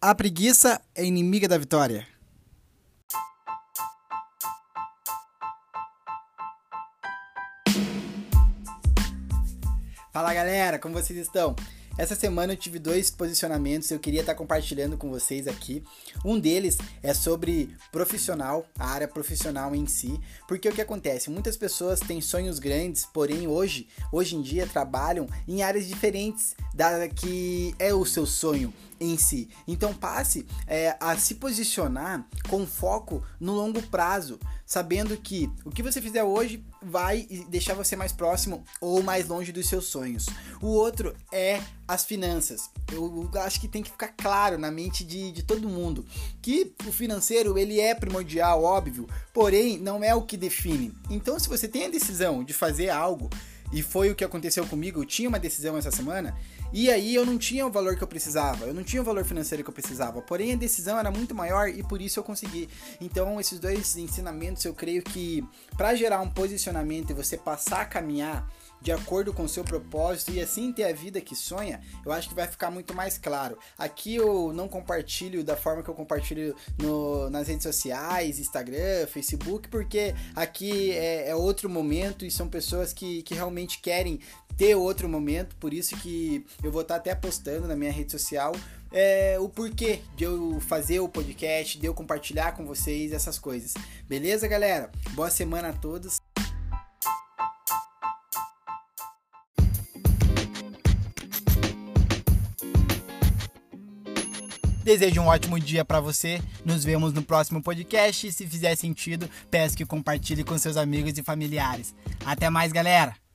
A preguiça é inimiga da vitória. Fala galera, como vocês estão? Essa semana eu tive dois posicionamentos eu queria estar compartilhando com vocês aqui. Um deles é sobre profissional, a área profissional em si, porque o que acontece? Muitas pessoas têm sonhos grandes, porém hoje, hoje em dia trabalham em áreas diferentes da que é o seu sonho em si. Então passe é, a se posicionar com foco no longo prazo, sabendo que o que você fizer hoje vai deixar você mais próximo ou mais longe dos seus sonhos. O outro é as finanças. Eu acho que tem que ficar claro na mente de, de todo mundo que o financeiro ele é primordial, óbvio, porém não é o que define. Então, se você tem a decisão de fazer algo e foi o que aconteceu comigo, eu tinha uma decisão essa semana e aí eu não tinha o valor que eu precisava, eu não tinha o valor financeiro que eu precisava. Porém, a decisão era muito maior e por isso eu consegui. Então, esses dois ensinamentos eu creio que para gerar um posicionamento e você passar a caminhar de acordo com seu propósito e assim ter a vida que sonha, eu acho que vai ficar muito mais claro. Aqui eu não compartilho da forma que eu compartilho no, nas redes sociais, Instagram, Facebook, porque aqui é, é outro momento e são pessoas que, que realmente querem ter outro momento, por isso que eu vou estar até postando na minha rede social é, o porquê de eu fazer o podcast, de eu compartilhar com vocês essas coisas. Beleza, galera? Boa semana a todos. Desejo um ótimo dia para você. Nos vemos no próximo podcast. Se fizer sentido, peço que compartilhe com seus amigos e familiares. Até mais, galera!